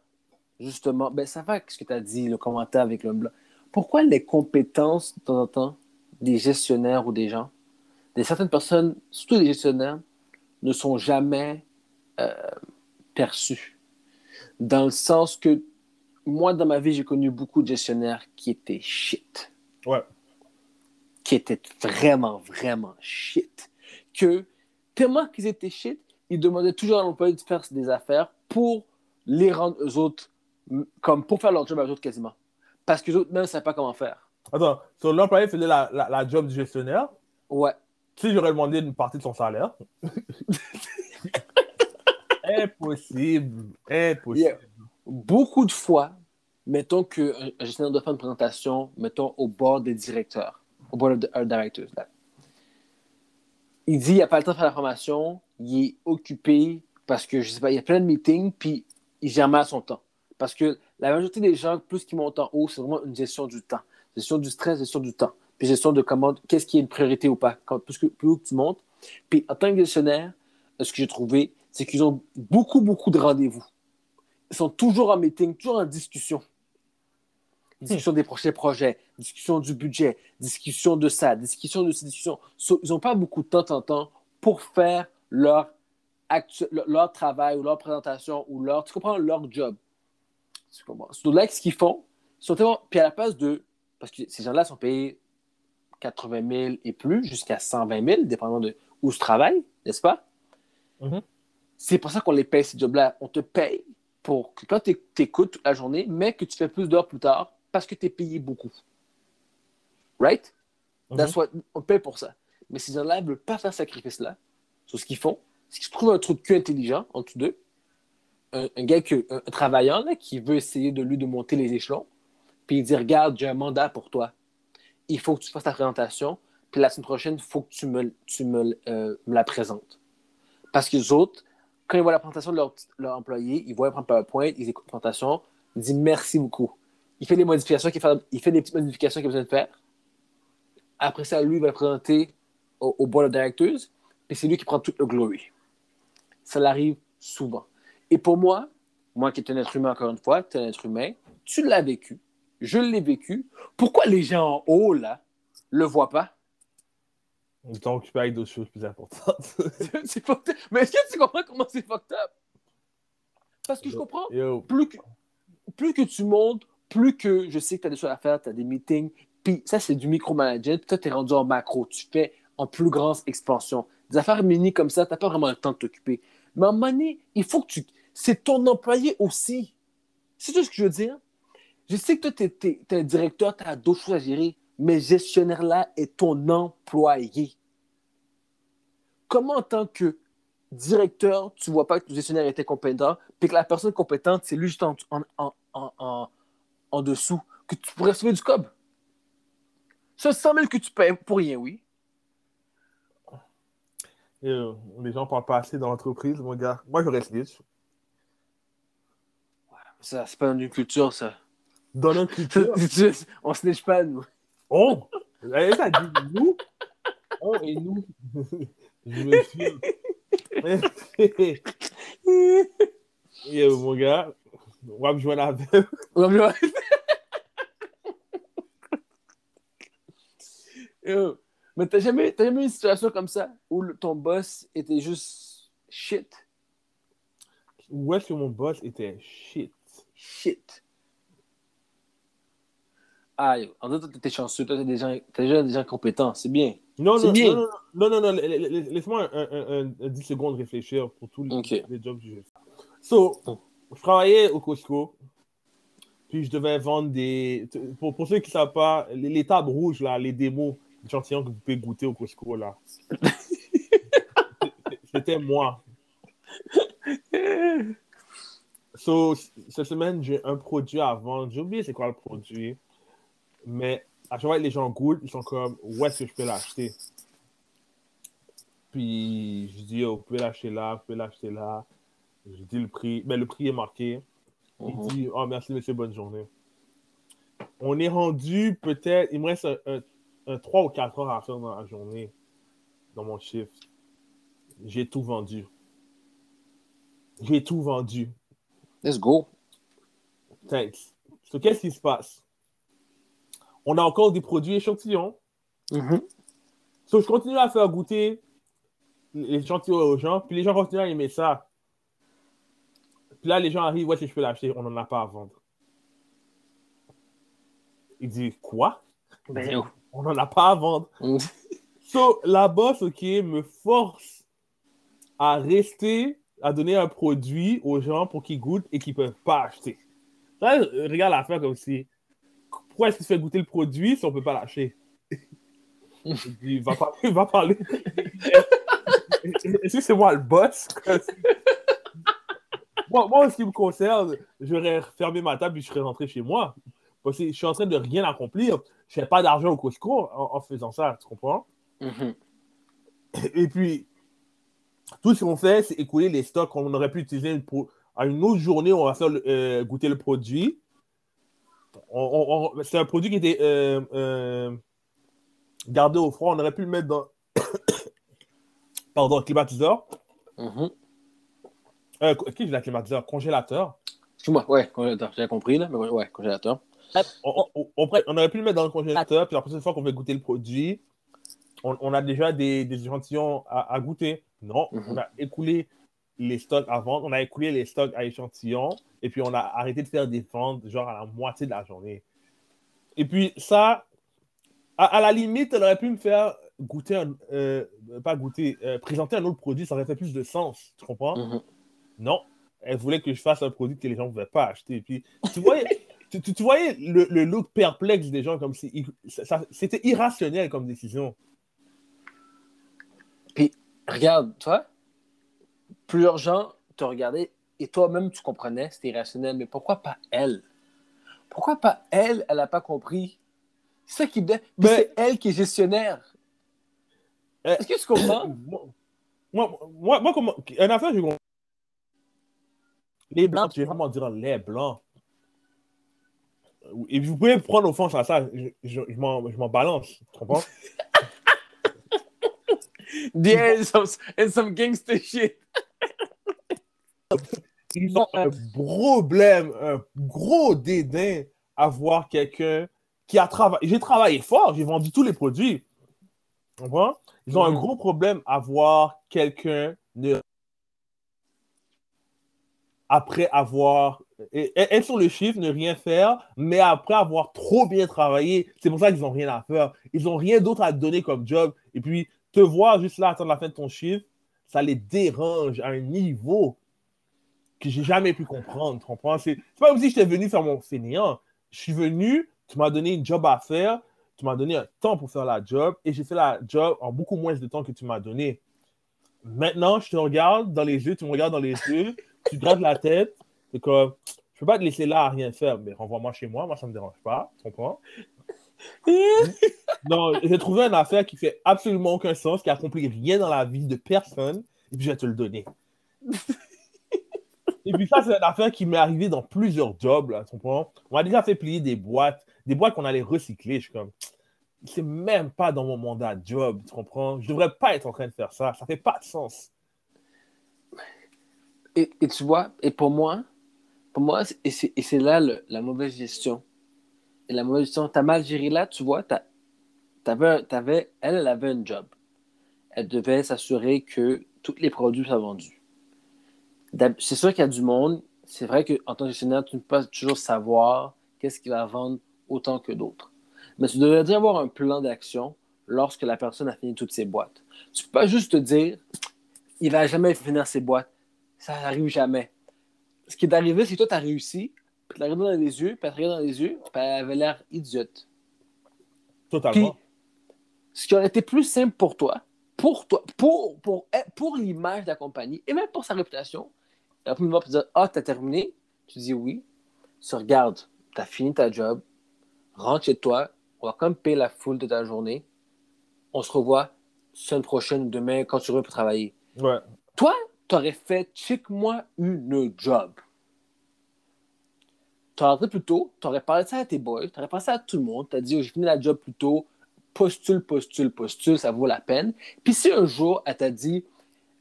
justement, ben, ça va avec ce que tu as dit, le commentaire avec l'homme blanc. Pourquoi les compétences, de temps en temps, des gestionnaires ou des gens, des certaines personnes, surtout des gestionnaires, ne sont jamais euh, perçues? Dans le sens que moi, dans ma vie, j'ai connu beaucoup de gestionnaires qui étaient shit. Ouais. Qui étaient vraiment, vraiment shit. Que tellement qu'ils étaient shit, ils demandaient toujours à l'employé de faire des affaires pour les rendre eux autres, comme pour faire leur job à eux autres quasiment. Parce que eux autres même ne savaient pas comment faire. Attends, so, l'employé faisait la, la, la job du gestionnaire? Ouais. Si j'aurais demandé une partie de son salaire. impossible. Impossible. Beaucoup de fois, mettons qu'un un gestionnaire doit faire une présentation, mettons, au bord des directeurs, au the- of directors. là. Il dit il n'a pas le temps de faire la formation, il est occupé parce que, je sais pas, il y a plein de meetings, puis il gère mal son temps. Parce que la majorité des gens, plus qu'ils montent en haut, c'est vraiment une gestion du temps. Gestion du stress, gestion du temps. Puis gestion de comment, qu'est-ce qui est une priorité ou pas. Quand, plus, que, plus haut que tu montes. Puis en tant que gestionnaire, ce que j'ai trouvé, c'est qu'ils ont beaucoup, beaucoup de rendez-vous ils sont toujours en meeting, toujours en discussion. Discussion des prochains projets, discussion du budget, discussion de ça, discussion de ces discussions. So, ils n'ont pas beaucoup de temps, temps, temps pour faire leur, leur, travail ou leur présentation ou leur, tu comprends, leur job. Tu comprends? So, là, ce qu'ils font, ils sont tellement. Puis à la place de. Parce que ces gens-là sont payés 80 000 et plus, jusqu'à 120 000, dépendant de où je travaille, n'est-ce pas? Mhm. C'est pour ça qu'on les paye, ces jobs-là. On te paye pour que quand tu écoutes toute la journée, mais que tu fais plus d'heures plus tard parce que tu es payé beaucoup. Right? What- on paye pour ça. Mais ces gens-là ne veulent pas faire ce sacrifice-là. Sur ce qu'ils font, c'est qu'ils se trouvent un trou de cul intelligent en dessous d'eux. Un, un gars, que, un, un travailleur là, qui veut essayer de lui de monter les échelons. Puis il dit Regarde, j'ai un mandat pour toi. Il faut que tu fasses ta présentation. Puis la semaine prochaine, il faut que tu me, tu me, euh, me la présentes. Parce que les autres, quand ils voient la présentation de leur, employé, ils voient prendre PowerPoint, ils écoutent la présentation, ils disent merci beaucoup. Il fait modifications, fait, il fait des petites modifications qu'il a besoin de faire. Après ça, lui, il va le présenter au, board of directors, puis c'est lui qui prend tout le glory. Ça l'arrive souvent. Et pour moi, moi qui est un être humain, encore une fois, tu es un être humain, tu l'as vécu, je l'ai vécu. Pourquoi les gens en haut, là, le voient pas? Ils sont occupés avec d'autres choses plus importantes. c'est fucked up. Mais est-ce que tu comprends comment c'est fucked up? Parce que je comprends, Yo, plus que, plus que tu montes, plus que je sais que tu as des choses à faire, tu as des meetings, puis ça, c'est du micromanagement, puis toi, tu es rendu en macro, tu fais en plus grande expansion. Des affaires mini comme ça, tu n'as pas vraiment le temps de t'occuper. Mais à un moment donné, il faut que tu. C'est ton employé aussi. C'est tout ce que je veux dire. Je sais que toi, tu es, un directeur, tu as d'autres choses à gérer, mais gestionnaire-là est ton employé. Comment, en tant que directeur, tu vois pas que le gestionnaire était compétent, puis que la personne compétente, c'est lui juste en, en, en, en, dessous, que tu pourrais sauver du cob. Ça, 100 000 que tu payes pour rien, oui. Euh, les gens parlent pas assez dans l'entreprise, mon gars. Moi, je reste snitch. Ça, c'est pas une culture, ça. Dans notre culture. On snitch pas, nous. Oh! Elle a dit nous. Oh, et nous. Je me suis. Et euh, mon gars, on va me joindre avec. Ouais, mais ouais. Yo, Mais t'as jamais, t'as jamais eu une situation comme ça où le- ton boss était juste shit, Où est-ce que mon boss était shit? shit. Ah, en d'autres, t'es chanceux, t'as des gens, t'as déjà des gens compétents, c'est bien. Non, non, bien. non, non, non, non, non, la- la- la- laisse-moi un, un, un- un 10 secondes réfléchir pour tous les, Ok. les jobs que je vais faire. So, je travaillais au Costco, puis je devais vendre des. Pour, pour ceux qui ne savent pas, les, les tables rouges, là, les démos d'échantillons que vous pouvez goûter au Costco, là. C'était moi. So, cette semaine, j'ai un produit à vendre. J'ai oublié c'est quoi le produit. Mais à chaque fois que les gens goûtent, ils sont comme où est-ce que je peux l'acheter? Puis je dis, oh, vous pouvez l'acheter là, vous pouvez l'acheter là. Je dis le prix. Mais le prix est marqué. Il Mhm. dit, oh, merci, monsieur, bonne journée. On est rendu peut-être, il me reste un, un, un 3 ou 4 heures à faire dans la journée, dans mon chiffre. J'ai tout vendu. J'ai tout vendu. Let's go. Thanks. So, qu'est-ce qui se passe? On a encore des produits échantillons. Mhm. So, je continue à faire goûter les échantillons aux gens, puis les gens continuent à aimer ça. Puis là, les gens arrivent, ouais, si je peux l'acheter, on n'en a pas à vendre. Il dit, quoi? Ben. On n'en a pas à vendre. So, la boss, OK, me force à rester, à donner un produit aux gens pour qu'ils goûtent et qu'ils ne peuvent pas acheter. Regarde l'affaire comme si, pourquoi est-ce que tu fais goûter le produit si on ne peut pas? Je dis, va parler, va parler. Est-ce que c'est moi le boss? moi, moi, en ce qui me concerne, j'aurais fermé ma table et je serais rentré chez moi. Parce que je suis en train de rien accomplir. Je n'ai pas d'argent au Costco en, en faisant ça, tu comprends? Mhm. Et puis, tout ce qu'on fait, c'est écouler les stocks qu'on aurait pu utiliser pro- à une autre journée. On va faire euh, goûter le produit. On- on- on- c'est un produit qui était euh, euh, gardé au froid. On aurait pu le mettre dans. Pardon, climatiseur. Mhm. Euh, qu'est-ce que j'ai la climatiseur? Congélateur. Excuse-moi, ouais, congélateur, j'ai compris, là, mais ouais, ouais, congélateur. On, on- on- on aurait pu le mettre dans le congélateur. Puis la prochaine fois qu'on va goûter le produit, on, on a déjà des, des échantillons à, à goûter. Non, Mhm. on a écoulé les stocks à vendre, on a écoulé les stocks à échantillons, et puis on a arrêté de faire des ventes, genre à la moitié de la journée. Et puis ça, à, à la limite, elle aurait pu me faire goûter, un, euh, pas goûter, euh, présenter un autre produit, ça aurait fait plus de sens, tu comprends? Mhm. Non, elle voulait que je fasse un produit que les gens ne pouvaient pas acheter. Et puis, tu voyais, tu, tu- tu voyais le, le look perplexe des gens comme si c'était irrationnel comme décision. Regarde, toi, plusieurs gens te regardaient et toi-même tu comprenais, c'était irrationnel, mais pourquoi pas elle? Pourquoi pas elle, elle n'a pas compris? C'est ça qui me Mais- c'est elle qui est gestionnaire. Euh, Est-ce que tu comprends? Moi, moi, moi, moi, comment, une affaire, je comprends. Les blancs, tu veux vraiment dire les blancs. Et vous pouvez prendre offense à ça, je, je, je m'en je m'en balance, tu comprends? Yeah, and some, and some gangster shit. Ils ont un problème, un gros dédain à voir quelqu'un qui a travaillé. J'ai travaillé fort, j'ai vendu tous les produits. Tu comprends? Ils ont un Mhm. gros problème à voir quelqu'un ne... après avoir et- et- être sur le chiffre, ne rien faire, mais après avoir trop bien travaillé, c'est pour ça qu'ils n'ont rien à faire. Ils n'ont rien d'autre à te donner comme job. Et puis, te voir juste là attendre la fin de ton chiffre, ça les dérange à un niveau que j'ai jamais pu comprendre. Tu comprends? C'est pas comme si j'étais venu faire mon fainéant. Je suis venu, tu m'as donné une job à faire, tu m'as donné un temps pour faire la job et j'ai fait la job en beaucoup moins de temps que tu m'as donné. Maintenant, je te regarde dans les yeux, tu me regardes dans les yeux, tu grattes la tête, c'est comme, je peux pas te laisser là à rien faire, mais renvoie-moi chez moi, moi ça me dérange pas, tu comprends? non, j'ai trouvé une affaire qui fait absolument aucun sens, qui accomplit rien dans la vie de personne, et puis je vais te le donner. et puis ça, c'est une affaire qui m'est arrivée dans plusieurs jobs, là, tu comprends? On a déjà fait plier des boîtes, des boîtes qu'on allait recycler, je suis comme, c'est même pas dans mon mandat job, tu comprends? Je devrais pas être en train de faire ça, ça fait pas de sens. Et, tu vois, et pour moi, pour moi, et c'est là la mauvaise gestion. Et la mauvaise gestion, t'as mal géré là, tu vois, t'as- t'avais, elle, elle avait un job. Elle devait s'assurer que tous les produits soient vendus. C'est sûr qu'il y a du monde. C'est vrai qu'en tant que gestionnaire, tu ne peux pas toujours savoir qu'est-ce qu'il va vendre autant que d'autres. Mais tu devrais déjà avoir un plan d'action lorsque la personne a fini toutes ses boîtes. Tu ne peux pas juste te dire, il va jamais finir ses boîtes. Ça n'arrive jamais. Ce qui est arrivé, c'est que toi, tu as réussi, puis tu l'as regardé dans les yeux, puis te regarde dans les yeux, puis elle avait l'air idiote. Totalement. Puis, ce qui aurait été plus simple pour toi, pour toi, pour, pour, pour l'image de la compagnie, et même pour sa réputation, elle aurait pu me voir et dire Ah, t'as terminé Tu dis oui. Tu regardes, t'as fini ta job, rentre chez toi, on va comme payer la foule de ta journée. On se revoit semaine prochaine ou demain quand tu reviens pour travailler. Ouais. Toi, t'aurais fait check-moi une job. T'aurais rentré plus tôt, t'aurais parlé de ça à tes boys, t'aurais parlé ça à tout le monde, t'as dit oh, j'ai fini la job plus tôt, postule, postule, postule, ça vaut la peine. Puis si un jour, elle t'a dit,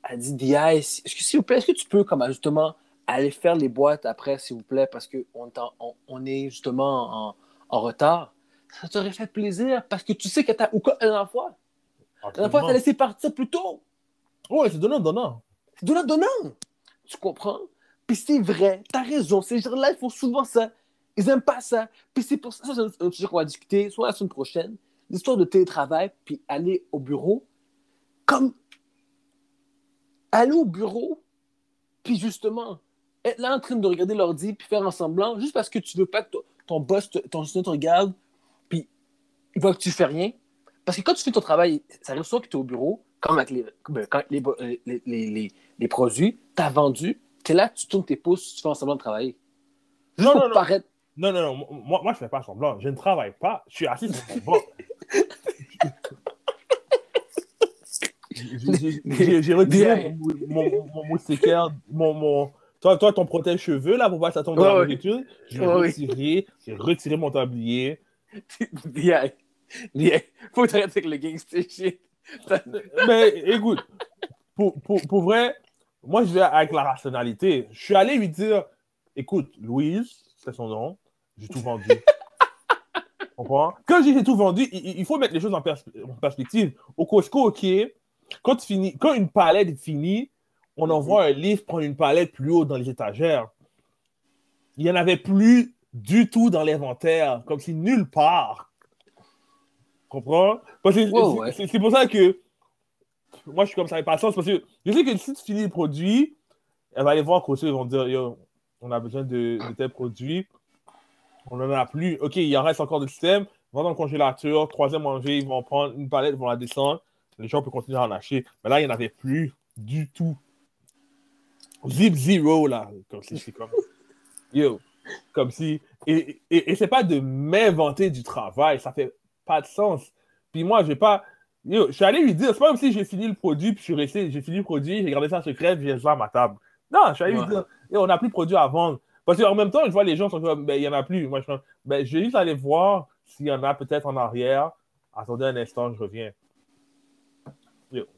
elle dit, DI, est-ce que, s'il vous plaît, est-ce que tu peux, comme justement, aller faire les boîtes après, s'il vous plaît, parce qu'on on, on est justement en, en retard? Ça t'aurait fait plaisir parce que tu sais que t'as. Ou quoi, la dernière fois? La dernière fois, t'as laissé partir plus tôt. Ouais, c'est donnant, donnant. C'est donnant, donnant. Tu comprends? Puis c'est vrai, t'as raison. Ces gens-là, ils font souvent ça. Ils aiment pas ça. Puis c'est pour ça, ça c'est un sujet qu'on va discuter, soit la semaine prochaine, l'histoire de télétravail, puis aller au bureau. Comme aller au bureau, puis justement, être là en train de regarder l'ordi, puis faire un semblant, juste parce que tu veux pas que ton, boss, te, ton te regarde, puis il voit que tu fais rien. Parce que quand tu fais ton travail, ça arrive souvent que tu es au bureau, comme avec les, ben, quand les, les, les, les, les produits, tu as vendu, tu es là, tu tournes tes pouces, tu fais un semblant de travailler. Juste Non, pour non, non. paraître. Non, non, non. Moi, moi je fais pas semblant. Je ne travaille pas. Je suis assis sur mon banc. J'ai- retiré mon, mon, mon, moustiquaire, mon, mon, toi, toi, ton protège-cheveux, là, pour pas que ça tombe dans la. J'ai retiré, j'ai retiré mon tablier. Bien. Bien. Faut arrêtes avec le gangster shit. Mais écoute, pour, pour, pour vrai, moi, je vais avec la rationalité. Je suis allé lui dire, écoute, Louise, c'est son nom, j'ai tout vendu. Comprends? Quand j'ai tout vendu, il, il faut mettre les choses en, pers- en perspective. Au Costco, OK, quand, tu finis, quand une palette est finie, on envoie un livre prendre une palette plus haut dans les étagères. Il n'y en avait plus du tout dans l'inventaire, comme si nulle part. Comprends? Ouais, c'est- pour ça que moi, je suis comme ça avec patience, parce que je sais que si tu finis le produit, elle va aller voir Costco, ils vont dire, Yo, on a besoin de, de tel produit, on n'en a plus. OK, il en reste encore du système, va dans le congélateur, troisième manger, ils vont prendre une palette, ils vont la descendre, les gens peuvent continuer à en acheter. Mais là, il n'y en avait plus du tout. Zip zero, là, comme si c'est comme. Yo, comme si. Et, et, et c'est pas de m'inventer du travail, ça fait pas de sens. Puis moi, je vais pas. Yo, je suis allé lui dire, c'est pas comme si j'ai fini le produit, puis je suis resté, j'ai fini le produit, j'ai gardé ça secret, puis j'ai ça à ma table. Non, je suis allé Ouais. lui dire, Yo, on n'a plus de produit à vendre. Parce qu'en même temps, je vois les gens sont comme, ben, il n'y en a plus. Moi, je ben, je vais juste aller voir s'il y en a peut-être en arrière. Attendez un instant, je reviens.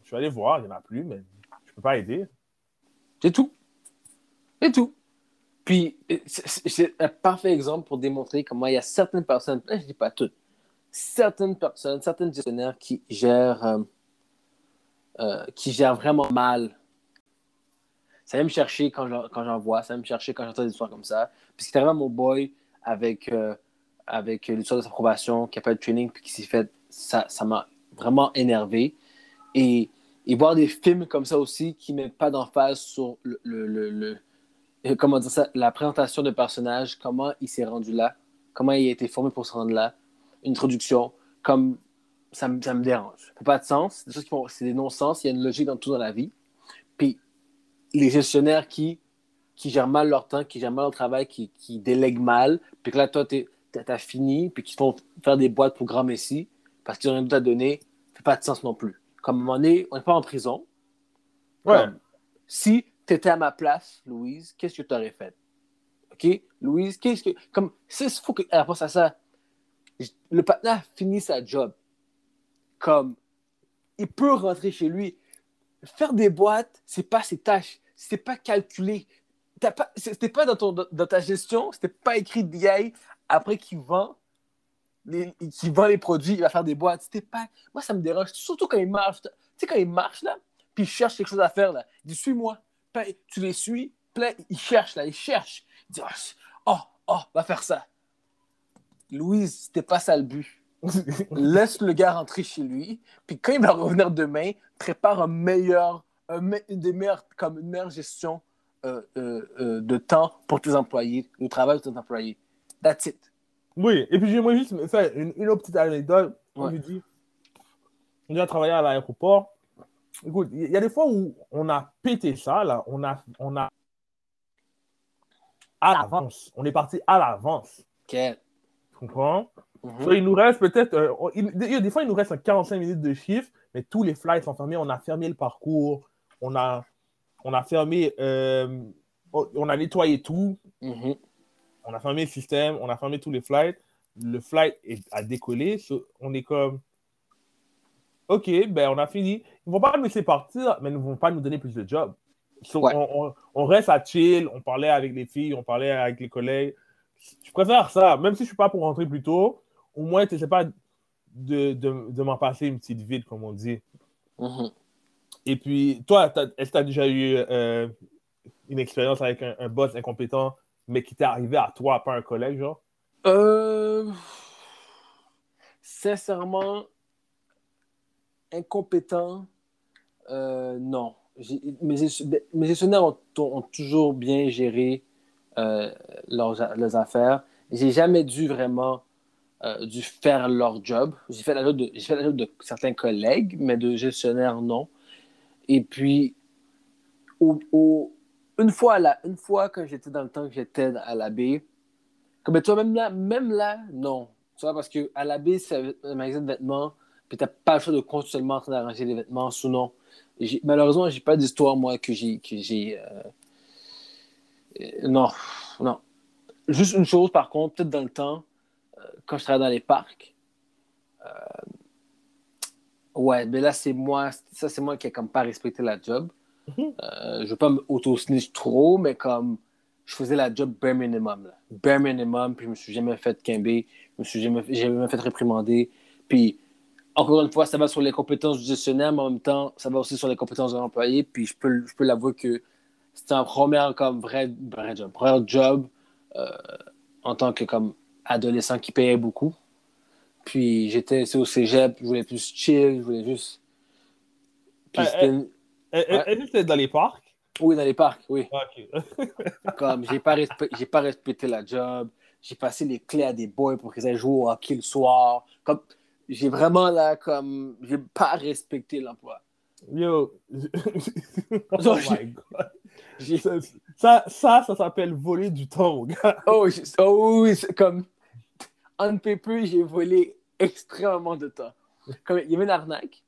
Je suis allé voir, il n'y en a plus, mais je peux pas aider. C'est tout. C'est tout. Puis, c'est- c'est c'est un parfait exemple pour démontrer comment il y a certaines personnes, je dis pas toutes, certaines personnes, certaines gestionnaires qui gèrent, euh, euh, qui gèrent vraiment mal. Ça vient me chercher quand j'en, vois, ça vient me chercher quand j'entends des histoires comme ça. Puis ce qui est arrivé à mon boy avec, euh, avec l'histoire de sa probation, qui a pas de training, puis qui s'est fait, ça m'a vraiment énervé. Et, voir des films comme ça aussi qui mettent pas d'emphase sur le, le, le- euh, comment dire ça, la présentation de personnage, comment il s'est rendu là, comment il a été formé pour se rendre là, une introduction, comme ça, me- ça me dérange. Ça fait pas de sens, c'est des non-sens, il y a une logique dans tout dans la vie. les gestionnaires qui, qui gèrent mal leur temps, qui gèrent mal leur travail, qui, qui délèguent mal, puis que là, toi, tu as fini, puis qui font faire des boîtes pour Grand Messi parce qu'ils ont rien d'autre à donner, ça fait pas de sens non plus. Comme à un moment donné, on n'est pas en prison. Ouais. Comme, si tu étais à ma place, Louise, qu'est-ce que tu aurais fait? OK? Louise, qu'est-ce que. Comme, il faut que. À à ça, le partenaire finit sa job. Comme, il peut rentrer chez lui. Faire des boîtes, c'est pas ses tâches. C'est pas calculé. Pas, c'était pas dans, ton, dans ta gestion, c'était pas écrit DI après qu'il vend les, qui vend les produits, il va faire des boîtes. Pas. Moi, ça me dérange. Surtout quand il marche. Tu sais, quand il marche, là, puis il cherche quelque chose à faire, là. Il dit Suis-moi. Tu les suis, plein, il cherche, là, il cherche. Il dit Oh, oh, va faire ça. Louise, c'était pas ça le but. Laisse le gars rentrer chez lui, puis quand il va revenir demain, prépare un meilleur, une des comme une meilleure gestion euh, euh, euh, de temps pour tes employés, le travail de tes employés. That's it. Oui, et puis j'aimerais juste faire une, une autre petite anecdote. On lui dit, on a travaillé à l'aéroport. Écoute, il y a des fois où on a pété ça, là. On a, on a à l'avance. On est parti à l'avance. Ok. Tu comprends? Mm il nous reste peut-être. Euh, des fois, il nous reste 45 minutes de chiffre, mais tous les flights sont fermés. On a fermé le parcours. On a, on a fermé. Euh, on a nettoyé tout. Mm on a fermé le système, on a fermé tous les flights. Le flight a décollé. on est comme, OK, ben on a fini. Ils ne vont pas nous laisser partir, mais ils ne vont pas nous donner plus de jobs. on, reste à chill, on parlait avec les filles, on parlait avec les collègues. Je préfère ça, même si je ne suis pas pour rentrer plus tôt, au moins, tu ne sais pas de, de, m'en passer une petite vide, comme on dit. Mm-hmm. Et puis, toi, est-ce que tu as déjà eu euh, une expérience avec un, boss incompétent mais qui t'est arrivé à toi, pas un collègue, genre? Euh... Sincèrement, incompétent, euh, non. Mes, gestionnaires ont, toujours bien géré euh, leurs, affaires. J'ai jamais dû vraiment euh, faire leur job. J'ai fait la job de certains collègues, mais de gestionnaires, non. Et puis, au, au, une fois, là, une fois que j'étais dans le temps que j'étais à la comme toi, même là, même là, non. Tu vois, parce qu'à la baie, c'est un magasin de vêtements, puis t'as pas le choix de continuellement en train d'arranger les vêtements, sinon. Malheureusement, j'ai pas d'histoire, moi, que j'ai. Euh, euh, Non, non. Juste une chose, par contre, peut-être dans le temps, euh, quand je travaillais dans les parcs, ouais, mais là, c'est moi, ça, c'est moi qui ai comme pas respecté la job. Euh, je ne veux pas m'auto-snitch trop, mais comme je faisais la job bare minimum. Là. Bare minimum, puis je me suis jamais fait quimber, je me suis jamais, jamais fait réprimander. Puis, encore une fois, ça va sur les compétences du gestionnaire, mais en même temps, ça va aussi sur les compétences de l'employé. Puis, je peux, je peux l'avouer que c'était un premier comme vrai, vrai job, vrai job euh, en tant que comme adolescent qui payait beaucoup. Puis, j'étais au cégep, je voulais plus chill, je voulais juste. Puis, euh, est-ce que c'était dans les parcs? Oui, dans les parcs, oui. Ah, Comme j'ai pas, j'ai pas respecté la job, j'ai passé les clés à des boys pour qu'ils aillent jouer au hockey le soir. Comme j'ai vraiment là, comme j'ai pas respecté l'emploi. Yo, oh my god. Ça, ça, ça, s'appelle voler du temps, gars. Oh, oh oui, comme en paper, j'ai volé extrêmement de temps. Comme il y avait une arnaque,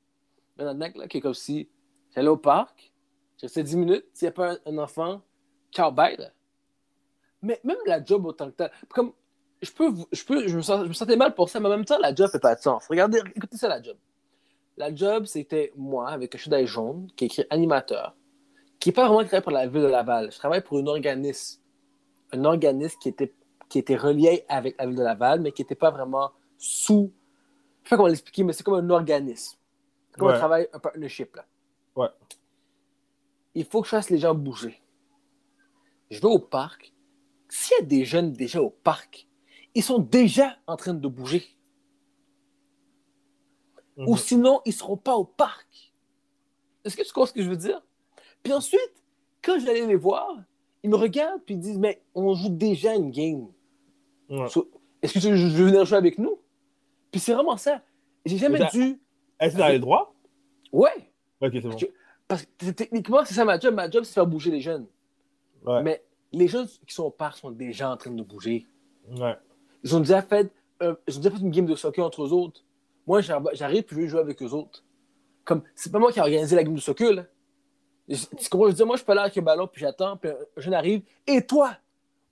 une arnaque là, qui est comme si J'allais au parc, j'ai resté 10 minutes. S'il n'y a pas un, enfant, ciao, bye. Mais même la job autant que tel, comme je peux, je peux, je me, sens, je me, sentais mal pour ça, mais en même temps, la job fait pas de sens. Regardez, écoutez ça, la job. La job, c'était moi avec un chandail jaune qui est écrit animateur, qui n'est pas vraiment créé pour la ville de Laval. Je travaille pour un organisme, un organisme qui était, qui était relié avec la ville de Laval, mais qui n'était pas vraiment sous. Je ne sais pas comment l'expliquer, mais c'est comme un organisme. C'est comme un travail, un partnership. Là. Ouais. Il faut que je fasse les gens bouger. Je vais au parc. S'il y a des jeunes déjà au parc, ils sont déjà en train de bouger. Ou mhm. sinon, ils ne seront pas au parc. Est-ce que tu comprends ce que je veux dire? Puis ensuite, quand j'allais les voir, ils me regardent puis ils disent Mais on joue déjà une game. Est-ce que tu veux venir jouer avec nous? Puis c'est vraiment ça. J'ai jamais dû. Est-ce que tu as le droit? Ouais. Ok, c'est bon. Parce que techniquement, c'est ça ma job. Ma job, c'est de faire bouger les jeunes. Ouais. Mais les jeunes qui sont au parc sont déjà en train de bouger. Ouais. Ils ont déjà fait, euh, ils ont déjà fait une game de soccer entre eux autres. Moi, j'arrive puis je veux jouer avec eux autres. Comme, c'est pas moi qui ai organisé la game de soccer, là. Je- Tu comprends? Je dire, moi, je suis pas là avec le ballon, puis j'attends, puis un jeune arrive, et toi,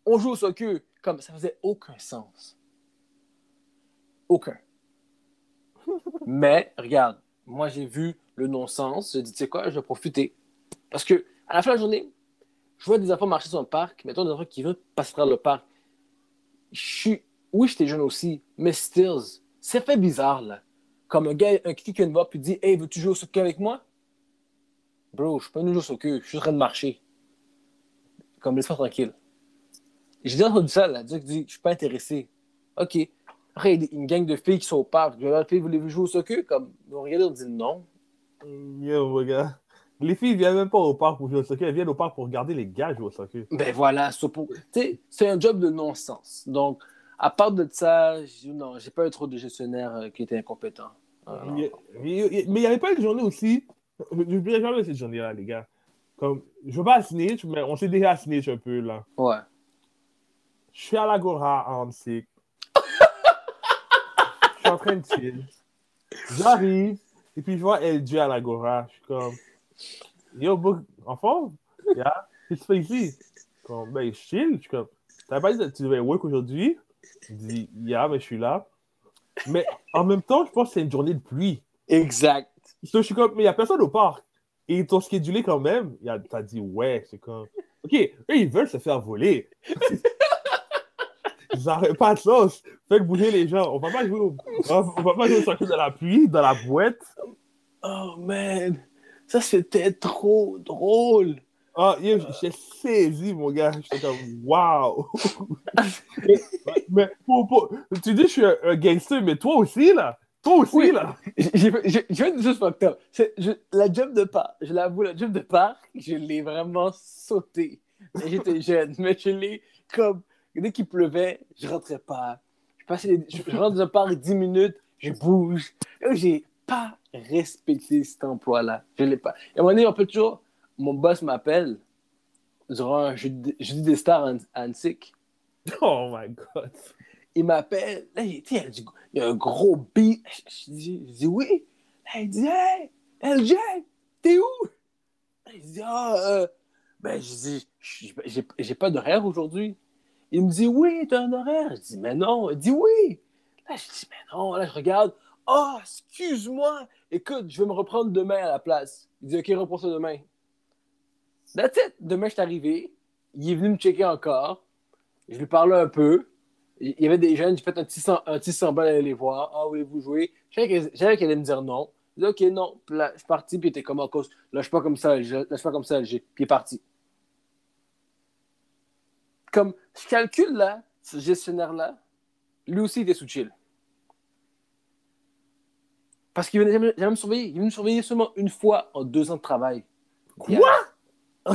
on joue au soccer. Comme, ça faisait aucun sens. Aucun. Mais, regarde, moi, j'ai vu le non-sens. J'ai dit, tu sais quoi, je vais profiter. Parce que, à la fin de la journée, je vois des enfants marcher sur le parc, mettons des enfants qui veulent passer travers le parc. Je suis. Oui, j'étais jeune aussi, mais stills, ça fait bizarre, là. Comme un gars, un qui me voir puis dit Hey, veux-tu jouer au soccer avec moi? Bro, je suis pas venu jouer au soccer, je suis en train de marcher. Comme, laisse-moi tranquille. J'ai entendu ça, là, dire que je suis pas intéressé. OK. Après, il y a une gang de filles qui sont au parc. Je leur dis Voulez-vous jouer au soccer Comme, ils ont regardé, on dit non. Yo. Les filles viennent même pas au parc pour jouer au soccer, elles viennent au parc pour regarder les gars jouer au soccer. Ben voilà, c'est un job de non-sens. Donc, à part de ça, j'ai- non, j'ai pas eu trop de gestionnaires euh, qui étaient incompétents. Euh, non. Il y a- Mais il n'y avait pas une journée aussi. Je jamais cette journée-là, les gars. Comme, je veux pas snitch, mais on s'est déjà snitch un peu, là. Ouais. Je suis à l'Agora en sick. Je suis en train de chill. J'arrive, et puis je vois LG à l'Agora. Je suis comme, yo, book, en forme? Yeah, qu'est-ce que tu fais ici? Comme, ben, je chill. Je suis comme, t'avais pas dit que tu devais work aujourd'hui? Il dit, yeah, mais je suis là. Mais en même temps, je pense que c'est une journée de pluie. Exact. So, je suis comme, mais il n'y a personne au parc. Et ils t'ont schedulé quand même. T'as dit, ouais, c'est comme. Ok, eux, ils veulent se faire voler. Pas de sauce. Faites bouger les gens. On va pas jouer au, on va- pas jouer au dans la pluie, dans la boîte. Oh man, ça c'était trop drôle. Ah, yo, j'ai saisi, mon gars. J'étais comme, waouh. mais pour- pour- tu dis que je suis un, un gangster, mais toi aussi, là. Toi aussi, Oui. là. J'ai fait des choses fucked up. C'est- je- La job de parc, je l'avoue, la job de parc, je l'ai vraiment sauté. J'étais jeune, mais je l'ai comme. Dès qu'il pleuvait, je rentrais pas. Je, passais je, je rentre dans le parc 10 minutes, je bouge. Et J'ai pas respecté cet emploi-là. Je l'ai pas. Et à un moment donné, on peut toujours. Mon boss m'appelle durant un jeudi, jeudi des stars à Annecy. Oh my God. il m'appelle. Là, il, il y a un gros beat. Je, dis, je dis oui. Là, il dit Hey, LJ, t'es où? Là, il dit Ah, euh, ben, je dis j'ai pas d'horaire aujourd'hui. Il me dit Oui, t'as un horaire. Je dis Mais non. Il dit Oui. Là, je dis Mais non. Là, je regarde. Ah, excuse-moi. Écoute, je vais me reprendre demain à la place. Il dit Ok, reprends ça demain. That's it. Demain, je suis arrivé. Il est venu me checker encore. Je lui parlais un peu. Il y avait des jeunes, j'ai fait un petit, un petit semblant d'aller les voir. Ah, voulez-vous jouer? Je savais qu'elle allait me dire non. Je dis, OK, non. Je suis parti, puis il était comme en cause. Là, je suis pas comme ça, je lâche pas comme ça, j'ai. Puis il est parti. Comme, je calcule là, ce gestionnaire-là, lui aussi, il était sous chill. Parce qu'il venait jamais, jamais me surveiller. Il venait me surveiller seulement une fois en deux ans de travail. Quoi? ok,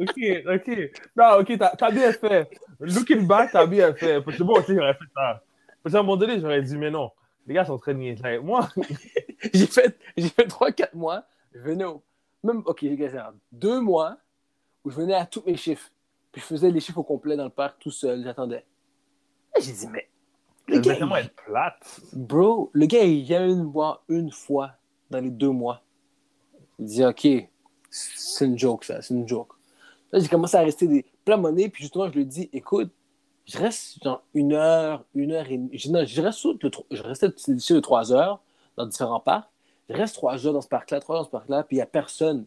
ok. Non, ok, t'as bien fait. Looking back, t'as bien fait. Parce que moi aussi, j'aurais fait ça. Parce qu'à un moment donné, j'aurais dit, mais non, les gars sont très niais. Like, Moi, j'ai fait, j'ai fait 3-4 mois. Je venais au. Même, ok, j'ai gagné deux mois où je venais à tous mes chiffres. Puis je faisais les chiffres au complet dans le parc tout seul. J'attendais. J'ai dit, mais. Le gars, il- être plate. Bro, le gars, il vient me voir une fois dans les deux mois. Il dit, OK, c'est une joke, ça, c'est une joke. Là, j'ai commencé à rester des plein monnaie, puis justement, je lui ai dit, écoute, je reste genre une heure, une heure et demie. Je, non, je, reste le je restais ici de trois heures dans différents parcs. Je reste trois heures dans ce parc-là, trois heures dans ce parc-là, puis il n'y a personne.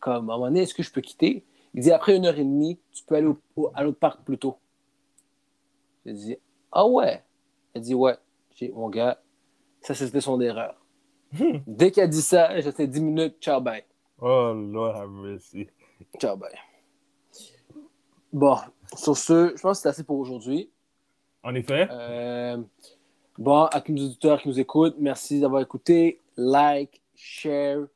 Comme, à un moment donné, est-ce que je peux quitter? Il dit, après une heure et demie, tu peux aller au- au- à l'autre parc plus tôt. J'ai dit, ah ouais? Il dit, ouais. J'ai dit, mon gars, ça, c'était son erreur. Hmm. Dès qu'il a dit ça, j'étais 10 minutes, ciao, bye. Oh, Lord have mercy. Ciao, bye. Bon, sur ce, je pense que c'est assez pour aujourd'hui. En effet, Euh, bon, à tous nos auditeurs qui nous écoutent, merci d'avoir écouté. Like, share,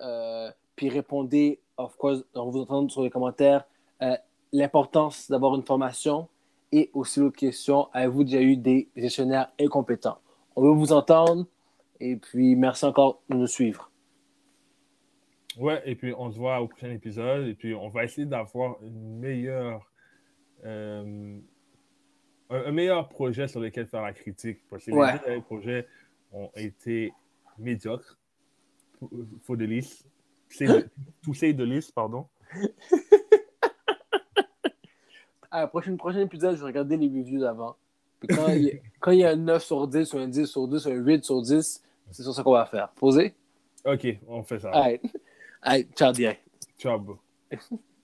euh, puis répondez, of course, on vous entendre sur les commentaires, euh, l'importance d'avoir une formation et aussi l'autre question, avez-vous déjà eu des gestionnaires incompétents? On veut vous entendre et puis merci encore de nous suivre. Ouais, et puis on se voit au prochain épisode. Et puis on va essayer d'avoir une meilleure. euh, un, un meilleur projet sur lequel faire la critique. Parce que Ouais. les projets ont été médiocres. Faut de lisse. Tousser de lisse, pardon. À la prochaine, prochain épisode, je vais regarder les reviews d'avant. Quand il, y a, quand il y a un 9 sur 10, ou un 10 sur 10, ou un 8 sur 10, c'est sur ça qu'on va faire. Posé? Ok, on fait ça. Alright. Alright, ciao, direct. Ciao.